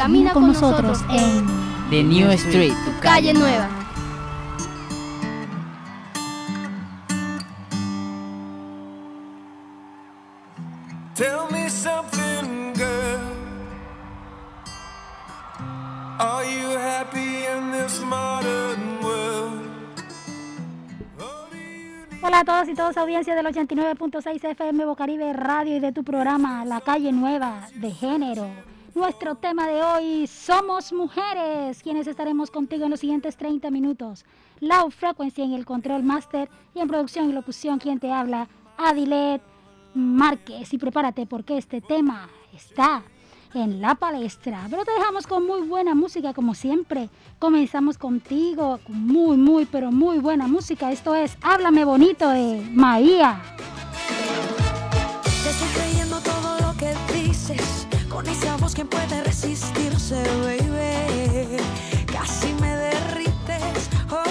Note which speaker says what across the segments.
Speaker 1: camina con nosotros en
Speaker 2: The New Street,
Speaker 1: tu calle nueva.
Speaker 3: Tell me something, girl. Are you happy in this modern world?
Speaker 4: Hola a todos y todas, audiencia del 89.6 FM Bocaribe Radio y de tu programa La Calle Nueva de Género. Nuestro tema de hoy, somos mujeres, quienes estaremos contigo en los siguientes 30 minutos. Low Frequency en el control master y en producción y locución, quien te habla, Adilet Márquez. Y prepárate porque este tema está en la palestra. Pero te dejamos con muy buena música, como siempre. Comenzamos contigo con muy, muy, pero muy buena música. Esto es Háblame Bonito de María.
Speaker 5: Te estoy creyendo todo lo que dices. Con esa voz, ¿quién puede resistirse, baby? Casi me derrites. Oh,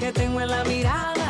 Speaker 5: que tengo en la mirada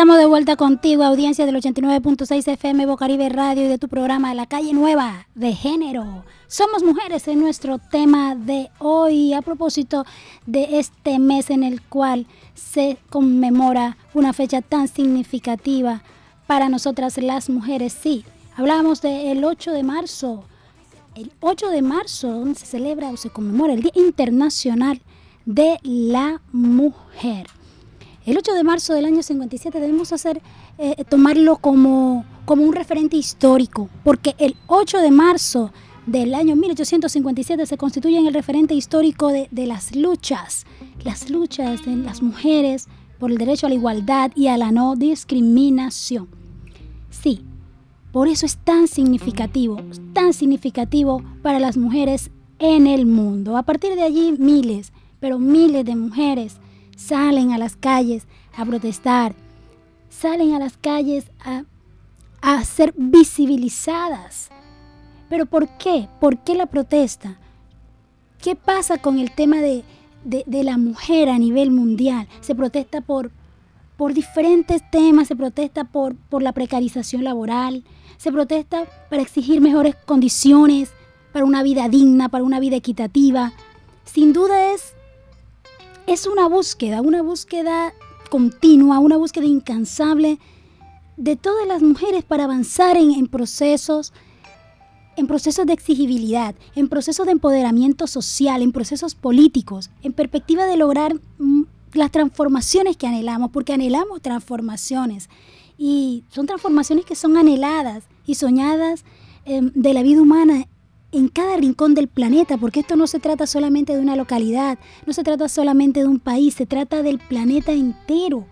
Speaker 4: estamos de vuelta contigo, audiencia del 89.6 FM Bocaribe Radio y de tu programa La Calle Nueva de Género. Somos mujeres en nuestro tema de hoy a propósito de este mes en el cual se conmemora una fecha tan significativa para nosotras las mujeres. Sí, hablamos del 8 de marzo, el 8 de marzo, donde se celebra o se conmemora el Día Internacional de la Mujer. El 8 de marzo del año 57 debemos hacer, eh, tomarlo como, como un referente histórico, porque el 8 de marzo del año 1857 se constituye en el referente histórico de, de las luchas, las luchas de las mujeres por el derecho a la igualdad y a la no discriminación. Sí, por eso es tan significativo, tan significativo para las mujeres en el mundo. A partir de allí, miles, pero miles de mujeres salen a las calles a protestar, salen a las calles a, a ser visibilizadas. ¿Pero por qué? ¿Por qué la protesta? ¿Qué pasa con el tema de, de, la mujer a nivel mundial? Se protesta por, por diferentes temas, se protesta por, por la precarización laboral, se protesta para exigir mejores condiciones, para una vida digna, para una vida equitativa. Sin duda es, es una búsqueda, una búsqueda continua, una búsqueda incansable de todas las mujeres para avanzar en, procesos, en procesos de exigibilidad, en procesos de empoderamiento social, en procesos políticos, en perspectiva de lograr mm, las transformaciones que anhelamos, porque anhelamos transformaciones. Y son transformaciones que son anheladas y soñadas em, de la vida humana en cada rincón del planeta, porque esto no se trata solamente de una localidad, no se trata solamente de un país, se trata del planeta entero,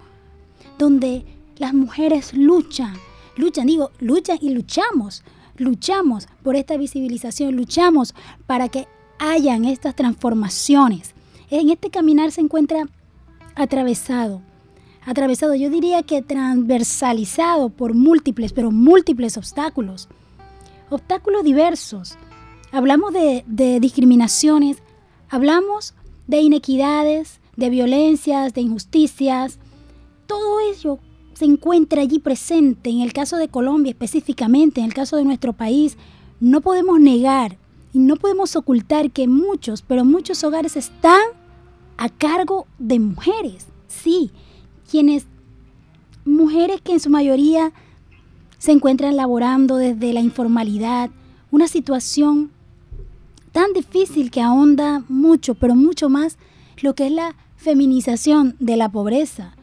Speaker 4: donde las mujeres luchan, luchan, digo, luchan y luchamos, luchamos por esta visibilización, luchamos para que hayan estas transformaciones. En este caminar se encuentra atravesado, atravesado, yo diría que transversalizado por múltiples, pero múltiples obstáculos, obstáculos diversos. Hablamos de, discriminaciones, hablamos de inequidades, de violencias, de injusticias. Todo ello se encuentra allí presente. En el caso de Colombia específicamente, en el caso de nuestro país, no podemos negar y no podemos ocultar que muchos, pero muchos hogares están a cargo de mujeres. Sí, quienes, mujeres que en su mayoría se encuentran laborando desde la informalidad, una situación tan difícil que ahonda mucho, pero mucho más lo que es la feminización de la pobreza,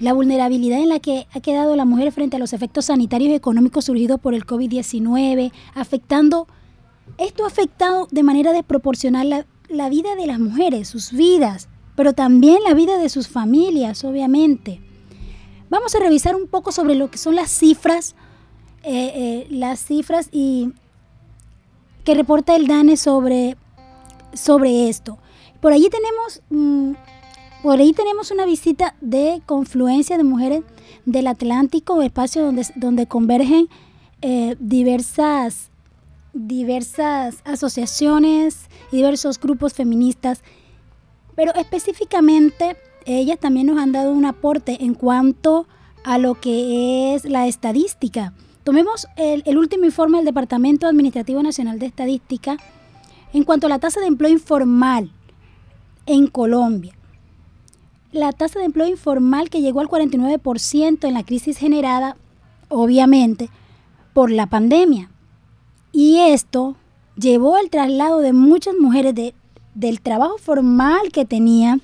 Speaker 4: la vulnerabilidad en la que ha quedado la mujer frente a los efectos sanitarios y económicos surgidos por el COVID-19, afectando, esto ha afectado de manera desproporcional la, vida de las mujeres, sus vidas, pero también la vida de sus familias, obviamente. Vamos a revisar un poco sobre lo que son las cifras, eh, eh, las cifras y que reporta el DANE sobre, sobre esto. Por allí tenemos, mm, por ahí tenemos una visita de confluencia de mujeres del Atlántico, espacio donde, donde convergen eh, diversas, diversas asociaciones y diversos grupos feministas pero específicamente, ellas también nos han dado un aporte en cuanto a lo que es la estadística. Tomemos el, último informe del Departamento Administrativo Nacional de Estadística en cuanto a la tasa de empleo informal en Colombia. La tasa de empleo informal que llegó al 49% en la crisis generada, obviamente, por la pandemia. Y esto llevó al traslado de muchas mujeres de del trabajo formal que tenía,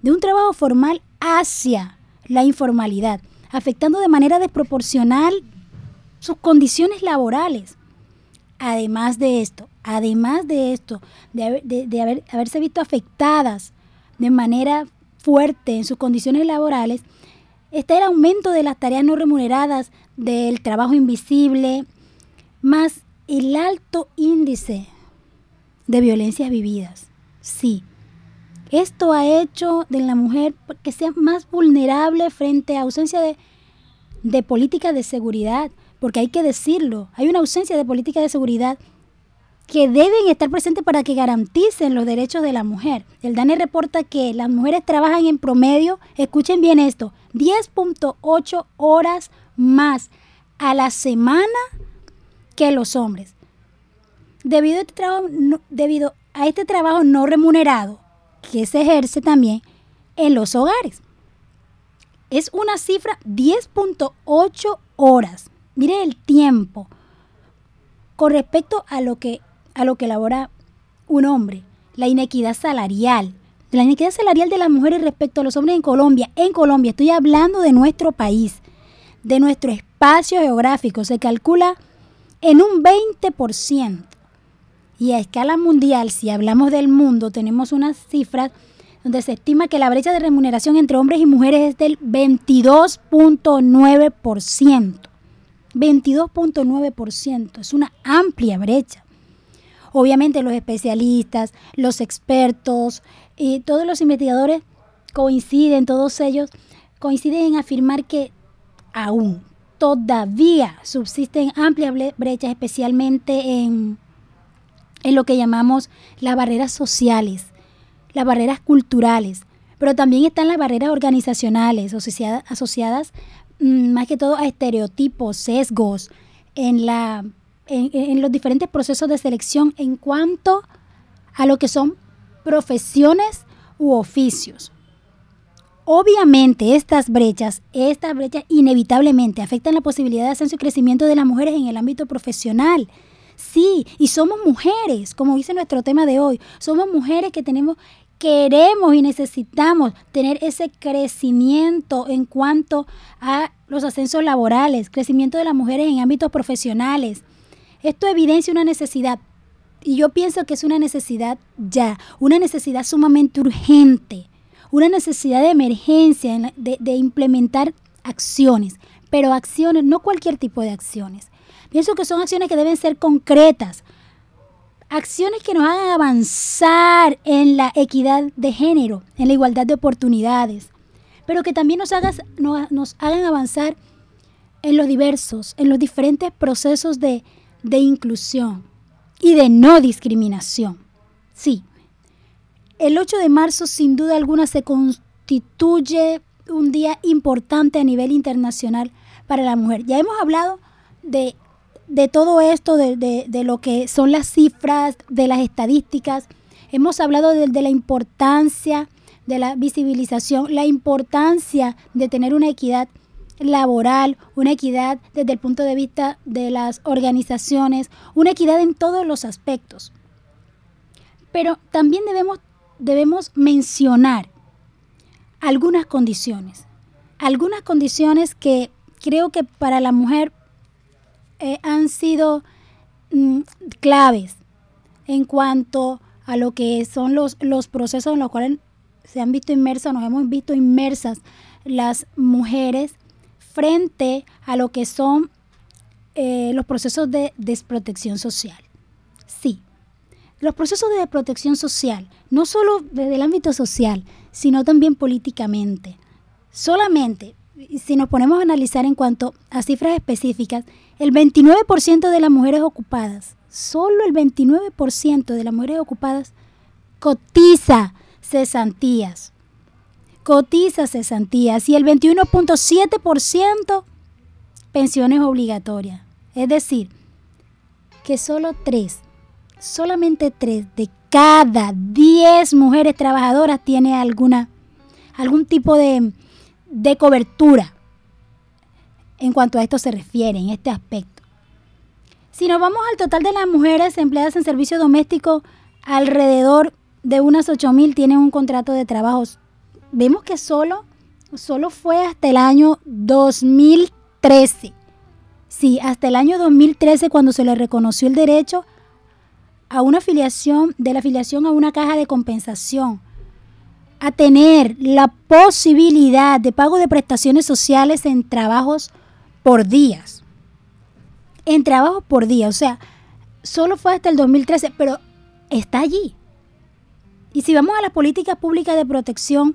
Speaker 4: de un trabajo formal hacia la informalidad, afectando de manera desproporcional sus condiciones laborales. Además de esto, además de esto, de, haber, haberse visto afectadas de manera fuerte en sus condiciones laborales, está el aumento de las tareas no remuneradas, del trabajo invisible, más el alto índice de violencias vividas. Sí. Esto ha hecho de la mujer que sea más vulnerable frente a ausencia de, de política de seguridad, porque hay que decirlo, hay una ausencia de política de seguridad que deben estar presentes para que garanticen los derechos de la mujer. El DANE reporta que las mujeres trabajan en promedio, escuchen bien esto, 10.8 horas más a la semana que los hombres. Debido a este trabajo, debido a este trabajo no remunerado que se ejerce también en los hogares. Es una cifra 10.8 horas. Mire el tiempo con respecto a lo que a lo que elabora un hombre, la inequidad salarial, la inequidad salarial de las mujeres respecto a los hombres en Colombia. En Colombia estoy hablando de nuestro país, de nuestro espacio geográfico, se calcula en un 20%. Y a escala mundial, si hablamos del mundo, tenemos unas cifras donde se estima que la brecha de remuneración entre hombres y mujeres es del 22.9%. 22.9%, es una amplia brecha. Obviamente los especialistas, los expertos y todos los investigadores coinciden, todos ellos coinciden en afirmar que aún todavía subsisten amplias brechas, especialmente en en lo que llamamos las barreras sociales, las barreras culturales, pero también están las barreras organizacionales asociadas, asociadas más que todo a estereotipos, sesgos en, la, en los diferentes procesos de selección en cuanto a lo que son profesiones u oficios. Obviamente estas brechas, estas brechas inevitablemente afectan la posibilidad de ascenso y crecimiento de las mujeres en el ámbito profesional. Sí, y somos mujeres, como dice nuestro tema de hoy, somos mujeres que tenemos queremos y necesitamos tener ese crecimiento en cuanto a los ascensos laborales, crecimiento de las mujeres en ámbitos profesionales. Esto evidencia una necesidad y yo pienso que es una necesidad ya, una necesidad sumamente urgente, una necesidad de emergencia de, implementar acciones, pero acciones, no cualquier tipo de acciones. Pienso que son acciones que deben ser concretas, acciones que nos hagan avanzar en la equidad de género, en la igualdad de oportunidades, pero que también nos, hagas, nos, hagan avanzar en los diversos, en los diferentes procesos de, de inclusión y de no discriminación. Sí, el 8 de marzo sin duda alguna se constituye un día importante a nivel internacional para la mujer. Ya hemos hablado de de todo esto, de, lo que son las cifras, de las estadísticas, hemos hablado de, la importancia de la visibilización, la importancia de tener una equidad laboral, una equidad desde el punto de vista de las organizaciones, una equidad en todos los aspectos. Pero también debemos, debemos mencionar algunas condiciones, algunas condiciones que creo que para la mujer eh, han sido mm, claves en cuanto a lo que son los, los procesos en los cuales se han visto inmersas, nos hemos visto inmersas las mujeres frente a lo que son eh, los procesos de desprotección social. Sí, los procesos de desprotección social, no solo desde el ámbito social, sino también políticamente. Solamente, si nos ponemos a analizar en cuanto a cifras específicas, el 29% de las mujeres ocupadas, solo el 29% de las mujeres ocupadas cotiza cesantías. Cotiza cesantías y el 21.7% pensiones obligatorias. Es decir, que solo 3, solamente 3 de cada 10 mujeres trabajadoras tiene alguna, algún tipo de, de cobertura en cuanto a esto se refiere, en este aspecto. Si nos vamos al total de las mujeres empleadas en servicio doméstico, alrededor de unas 8.000 tienen un contrato de trabajo. Vemos que solo, solo fue hasta el año 2013. Sí, hasta el año 2013 cuando se le reconoció el derecho a una afiliación, de la afiliación a una caja de compensación, a tener la posibilidad de pago de prestaciones sociales en trabajos por días. En trabajo por día. O sea, solo fue hasta el 2013, pero está allí. Y si vamos a las políticas públicas de protección,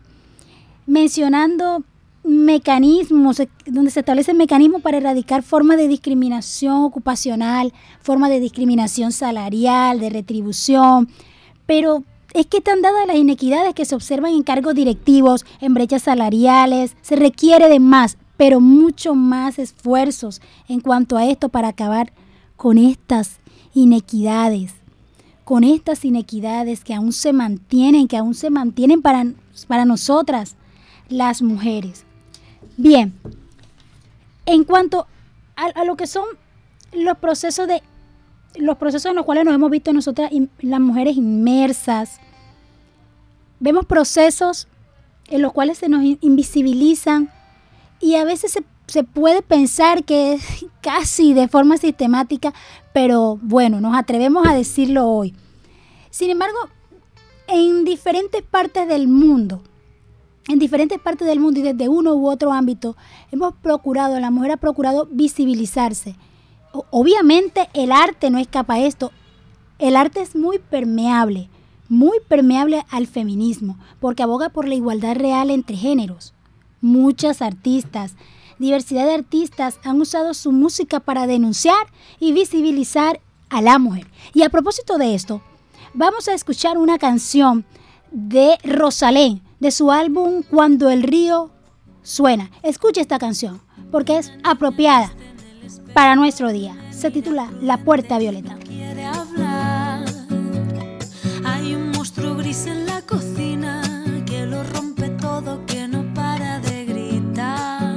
Speaker 4: mencionando mecanismos, donde se establecen mecanismos para erradicar formas de discriminación ocupacional, formas de discriminación salarial, de retribución, pero es que están dadas las inequidades que se observan en cargos directivos, en brechas salariales, se requiere de más, pero mucho más esfuerzos en cuanto a esto para acabar con estas inequidades, con estas inequidades que aún se mantienen, que aún se mantienen para, para nosotras, las mujeres. Bien, en cuanto a, lo que son los procesos de los procesos en los cuales nos hemos visto nosotras las mujeres inmersas, vemos procesos en los cuales se nos invisibilizan y a veces se, se puede pensar que es casi de forma sistemática, pero bueno, nos atrevemos a decirlo hoy. Sin embargo, en diferentes partes del mundo, en diferentes partes del mundo y desde uno u otro ámbito, hemos procurado, la mujer ha procurado visibilizarse. Obviamente el arte no escapa a esto. El arte es muy permeable, muy permeable al feminismo, porque aboga por la igualdad real entre géneros. Muchas artistas, diversidad de artistas han usado su música para denunciar y visibilizar a la mujer. Y a propósito de esto, vamos a escuchar una canción de Rosalén. de su álbum Cuando el río suena. Escuche esta canción porque es apropiada para nuestro día. Se titula La Puerta Violeta.
Speaker 5: Hay un monstruo gris en la cocina que lo rompe todo, que no para de gritar.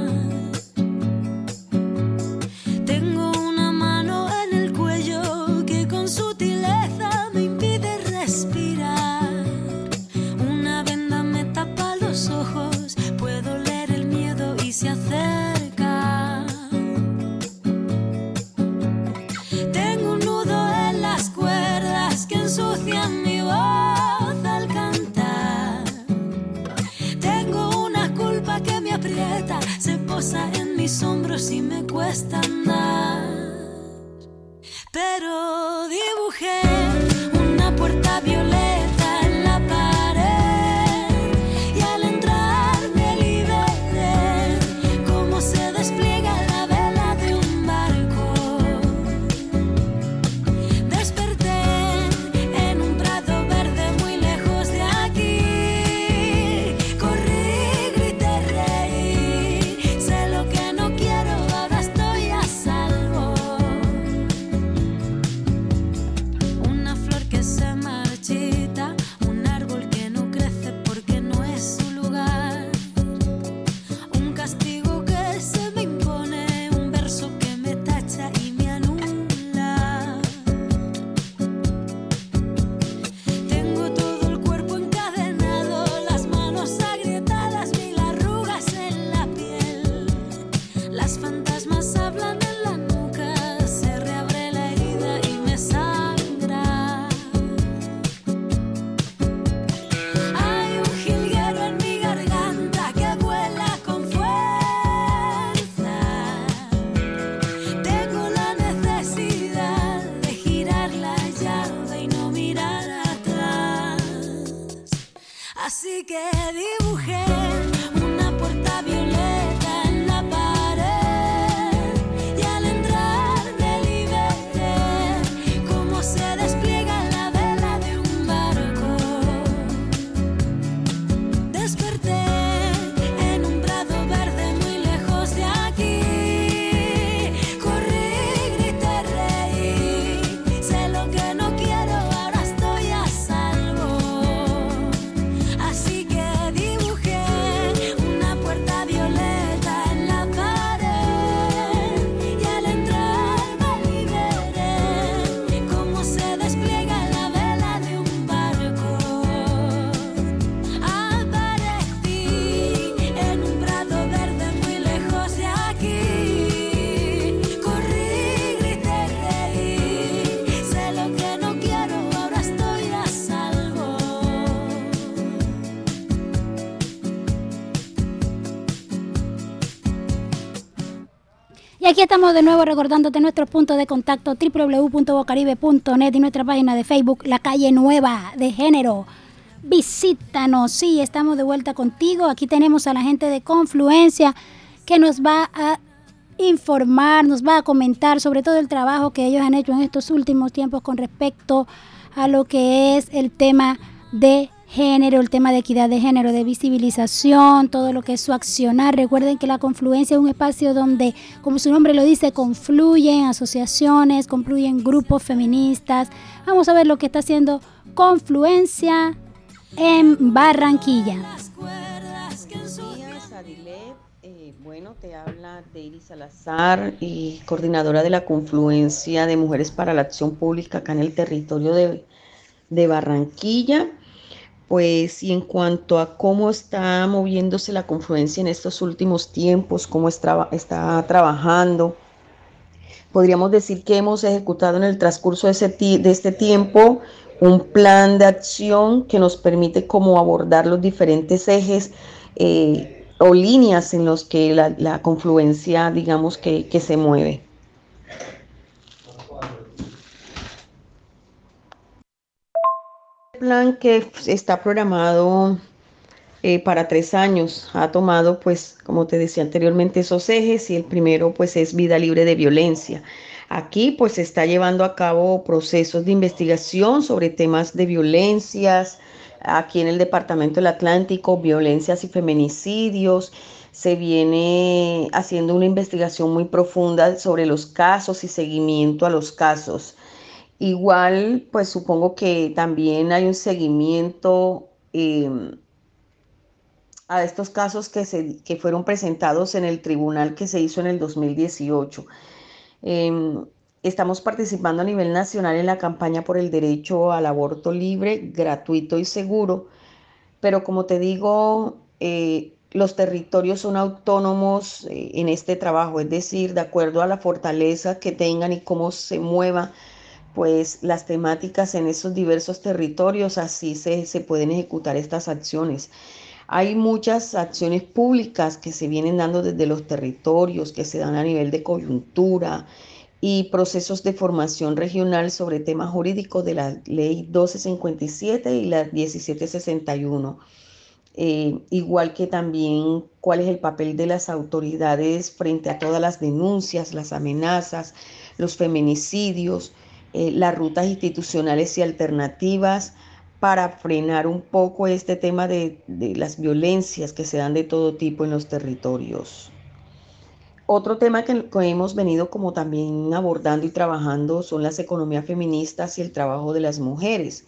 Speaker 5: Tengo una mano en el cuello que con sutileza me impide respirar. Una venda me tapa los ojos, puedo leer el miedo y se acerca. Aquí
Speaker 4: estamos de nuevo recordándote nuestros puntos de contacto www.bocaribe.net y nuestra página de Facebook La Calle Nueva de Género. Visítanos, sí, estamos de vuelta contigo. Aquí tenemos a la gente de Confluencia que nos va a informar, nos va a comentar sobre todo el trabajo que ellos han hecho en estos últimos tiempos con respecto a lo que es el tema de género, el tema de equidad de género, de visibilización, todo lo que es su accionar. Recuerden que la confluencia es un espacio donde, como su nombre lo dice, confluyen asociaciones, confluyen grupos feministas. Vamos a ver lo que está haciendo Confluencia en Barranquilla.
Speaker 2: Buenos días. Eh, bueno, te habla Deiri Salazar, y coordinadora de la Confluencia de Mujeres para la Acción Pública acá en el territorio de, de Barranquilla. Pues, y en cuanto a cómo está moviéndose la confluencia en estos últimos tiempos, cómo está, trabajando, podríamos decir que hemos ejecutado en el transcurso de, ese de este tiempo un plan de acción que nos permite como abordar los diferentes ejes eh, o líneas en los que la, confluencia, digamos, que se mueve. Plan que está programado eh, para tres años ha tomado, pues, como te decía anteriormente, esos ejes y el primero, pues, es vida libre de violencia. Aquí, pues, se está llevando a cabo procesos de investigación sobre temas de violencias, aquí en el Departamento del Atlántico, violencias y feminicidios. Se viene haciendo una investigación muy profunda sobre los casos y seguimiento a los casos. Igual, pues supongo que también hay un seguimiento eh, a estos casos que, se, que fueron presentados en el tribunal que se hizo en el 2018. Eh, estamos participando a nivel nacional en la campaña por el derecho al aborto libre, gratuito y seguro, pero como te digo, eh, los territorios son autónomos eh, en este trabajo, es decir, de acuerdo a la fortaleza que tengan y cómo se mueva pues las temáticas en esos diversos territorios, así se, se pueden ejecutar estas acciones. Hay muchas acciones públicas que se vienen dando desde los territorios, que se dan a nivel de coyuntura y procesos de formación regional sobre temas jurídicos de la ley 1257 y la 1761. Eh, igual que también cuál es el papel de las autoridades frente a todas las denuncias, las amenazas, los feminicidios, eh, las rutas institucionales y alternativas para frenar un poco este tema de, las violencias que se dan de todo tipo en los territorios. Otro tema que, que, hemos venido como también abordando y trabajando son las economías feministas y el trabajo de las mujeres.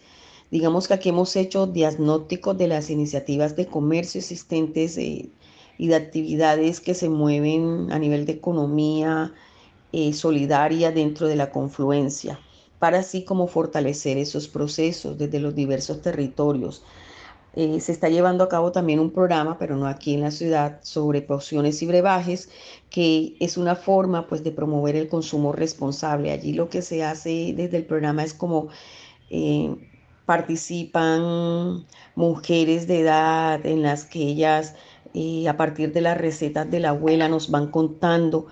Speaker 2: Digamos que aquí hemos hecho diagnósticos de las iniciativas de comercio existentes eh, y de actividades que se mueven a nivel de economía eh, solidaria dentro de la confluencia para así como fortalecer esos procesos desde los diversos territorios. Eh, se está llevando a cabo también un programa, pero no aquí en la ciudad, sobre pociones y brebajes, que es una forma pues de promover el consumo responsable. Allí lo que se hace desde el programa es como eh, participan mujeres de edad en las que ellas eh, a partir de las recetas de la abuela nos van contando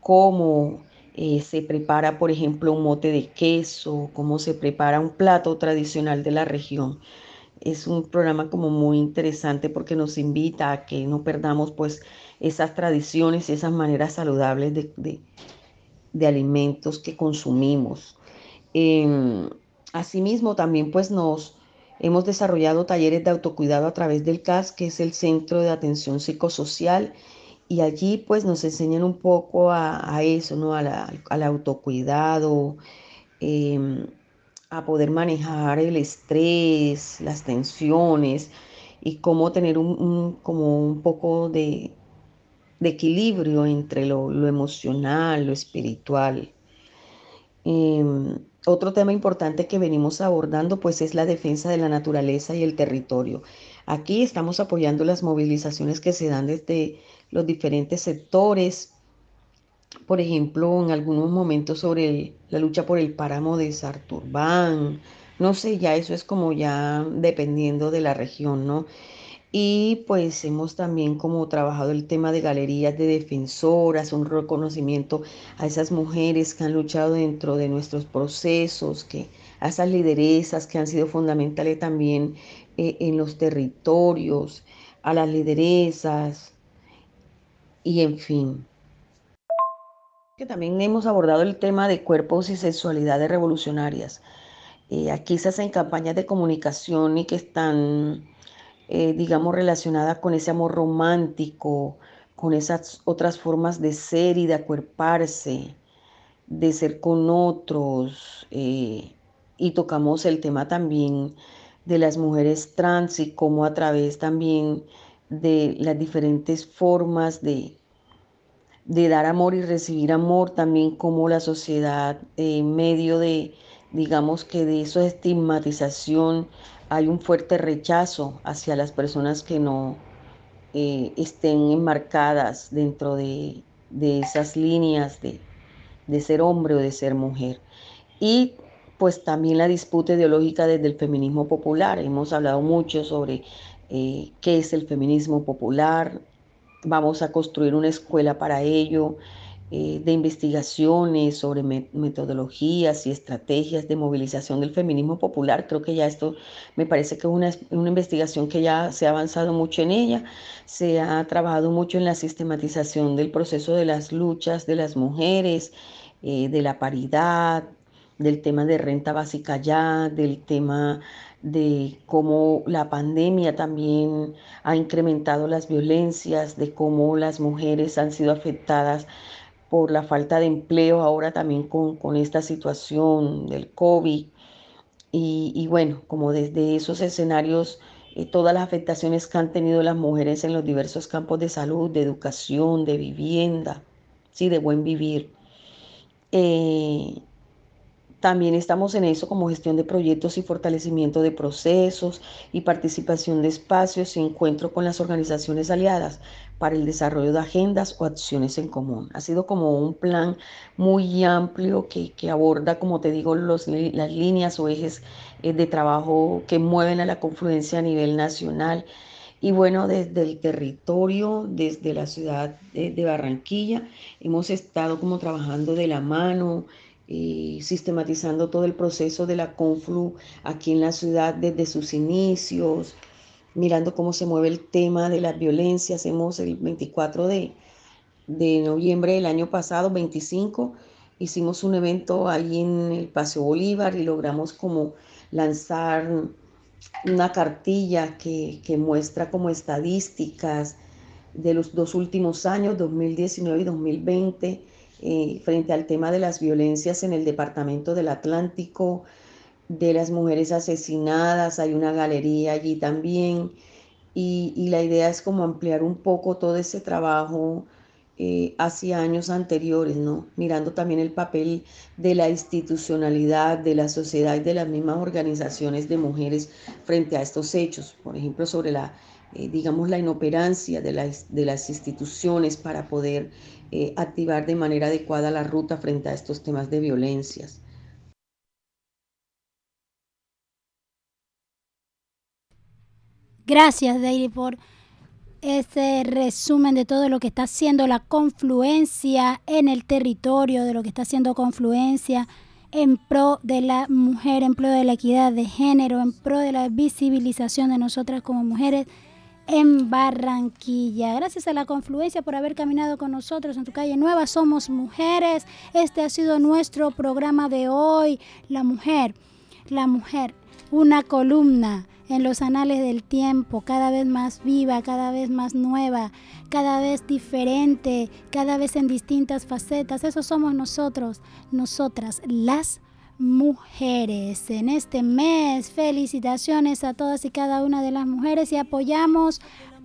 Speaker 2: cómo eh, se prepara, por ejemplo, un mote de queso, cómo se prepara un plato tradicional de la región. Es un programa como muy interesante porque nos invita a que no perdamos pues esas tradiciones y esas maneras saludables de, de, alimentos que consumimos. Eh, asimismo, también pues nos hemos desarrollado talleres de autocuidado a través del CAS, que es el Centro de Atención Psicosocial y allí pues nos enseñan un poco a, a eso, ¿no? al autocuidado, eh, a poder manejar el estrés, las tensiones y cómo tener un, como un poco de, de equilibrio entre lo, lo, emocional, lo espiritual. Eh, otro tema importante que venimos abordando pues es la defensa de la naturaleza y el territorio. Aquí estamos apoyando las movilizaciones que se dan desde los diferentes sectores. Por ejemplo, en algunos momentos sobre la lucha por el páramo de Sarturbán. No sé, ya eso es como ya dependiendo de la región, ¿no? Y pues hemos también como trabajado el tema de galerías de defensoras, un reconocimiento a esas mujeres que han luchado dentro de nuestros procesos, que a esas lideresas que han sido fundamentales también eh, en los territorios, a las lideresas y en fin. Que también hemos abordado el tema de cuerpos y sexualidades revolucionarias. Eh, aquí se hacen campañas de comunicación y que están, eh, digamos, relacionadas con ese amor romántico, con esas otras formas de ser y de acuerparse, de ser con otros. Eh, y tocamos el tema también de las mujeres trans y cómo a través también de las diferentes formas de, de dar amor y recibir amor, también como la sociedad en medio de, digamos que de esa estigmatización, hay un fuerte rechazo hacia las personas que no eh, estén enmarcadas dentro de, de esas líneas de, de ser hombre o de ser mujer. Y pues también la disputa ideológica desde el feminismo popular. Hemos hablado mucho sobre eh, qué es el feminismo popular. Vamos a construir una escuela para ello, eh, de investigaciones sobre me metodologías y estrategias de movilización del feminismo popular. Creo que ya esto me parece que es una, una investigación que ya se ha avanzado mucho en ella. Se ha trabajado mucho en la sistematización del proceso de las luchas de las mujeres, eh, de la paridad, del tema de renta básica ya, del tema de cómo la pandemia también ha incrementado las violencias, de cómo las mujeres han sido afectadas por la falta de empleo ahora también con, con esta situación del COVID. Y, y, bueno, como desde esos escenarios, eh, todas las afectaciones que han tenido las mujeres en los diversos campos de salud, de educación, de vivienda, sí, de buen vivir. Eh, también estamos en eso como gestión de proyectos y fortalecimiento de procesos y participación de espacios y encuentro con las organizaciones aliadas para el desarrollo de agendas o acciones en común. Ha sido como un plan muy amplio que, que aborda, como te digo, los, las líneas o ejes eh, de trabajo que mueven a la confluencia a nivel nacional. Y bueno, desde el territorio, desde la ciudad de, de Barranquilla, hemos estado como trabajando de la mano, sistematizando todo el proceso de la Conflu aquí en la ciudad desde sus inicios, mirando cómo se mueve el tema de las violencias. Hacemos el 24 de, de noviembre del año pasado, 25, hicimos un evento ahí en el Paseo Bolívar y logramos como lanzar una cartilla que, que muestra como estadísticas de los dos últimos años, 2019 y 2020 eh, frente al tema de las violencias en el departamento del Atlántico, de las mujeres asesinadas, hay una galería allí también, y, la idea es como ampliar un poco todo ese trabajo eh, hacia años anteriores, ¿no? Mirando también el papel de la institucionalidad, de la sociedad y de las mismas organizaciones de mujeres frente a estos hechos, por ejemplo, sobre la, eh, digamos, la inoperancia de, la, de las instituciones para poder eh, activar de manera adecuada la ruta frente a estos temas de violencias.
Speaker 4: Gracias, Deiri, por ese resumen de todo lo que está haciendo la confluencia en el territorio, de lo que está haciendo confluencia en pro de la mujer, en pro de la equidad de género, en pro de la visibilización de nosotras como mujeres en Barranquilla. Gracias a la confluencia por haber caminado con nosotros en tu calle nueva. Somos mujeres. Este ha sido nuestro programa de hoy. La mujer, la mujer, una columna en los anales del tiempo, cada vez más viva, cada vez más nueva, cada vez diferente, cada vez en distintas facetas. Eso somos nosotros, nosotras, las mujeres. En este mes, felicitaciones a todas y cada una de las mujeres y apoyamos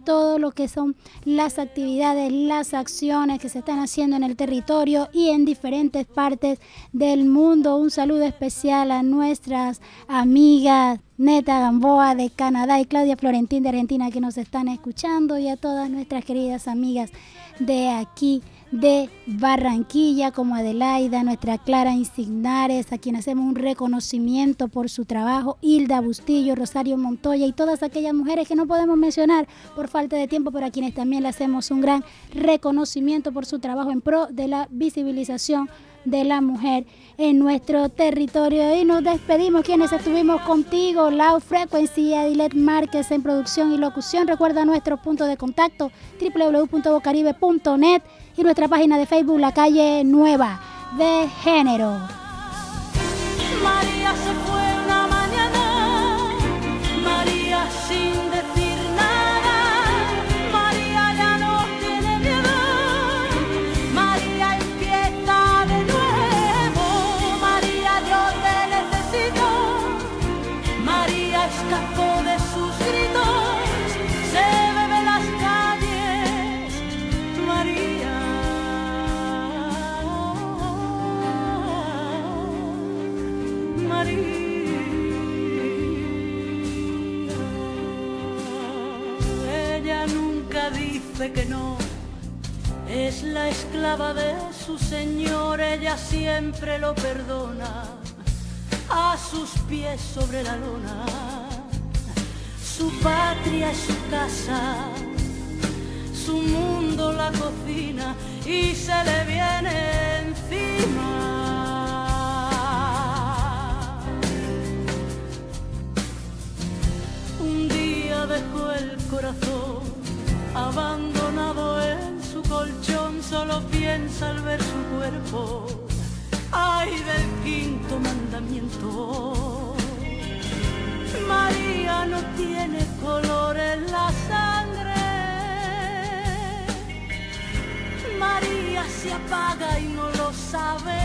Speaker 4: todo lo que son las actividades, las acciones que se están haciendo en el territorio y en diferentes partes del mundo. Un saludo especial a nuestras amigas Neta Gamboa de Canadá y Claudia Florentín de Argentina que nos están escuchando y a todas nuestras queridas amigas de aquí de Barranquilla, como Adelaida, nuestra Clara Insignares, a quien hacemos un reconocimiento por su trabajo, Hilda Bustillo, Rosario Montoya y todas aquellas mujeres que no podemos mencionar por falta de tiempo, pero a quienes también le hacemos un gran reconocimiento por su trabajo en pro de la visibilización de la mujer en nuestro territorio. Y nos despedimos quienes estuvimos contigo, Loud Frequency, Adilet Márquez en producción y locución. Recuerda nuestro punto de contacto www.bocaribe.net y nuestra página de Facebook La Calle Nueva de Género.
Speaker 5: Que no, es la esclava de su señor, ella siempre lo perdona a sus pies sobre la lona. Su patria es su casa, su mundo la cocina y se le viene encima. Un día dejó el corazón abandonado en su colchón, solo piensa al ver su cuerpo. Ay del quinto mandamiento. María no tiene color en la sangre. María se apaga y no lo sabe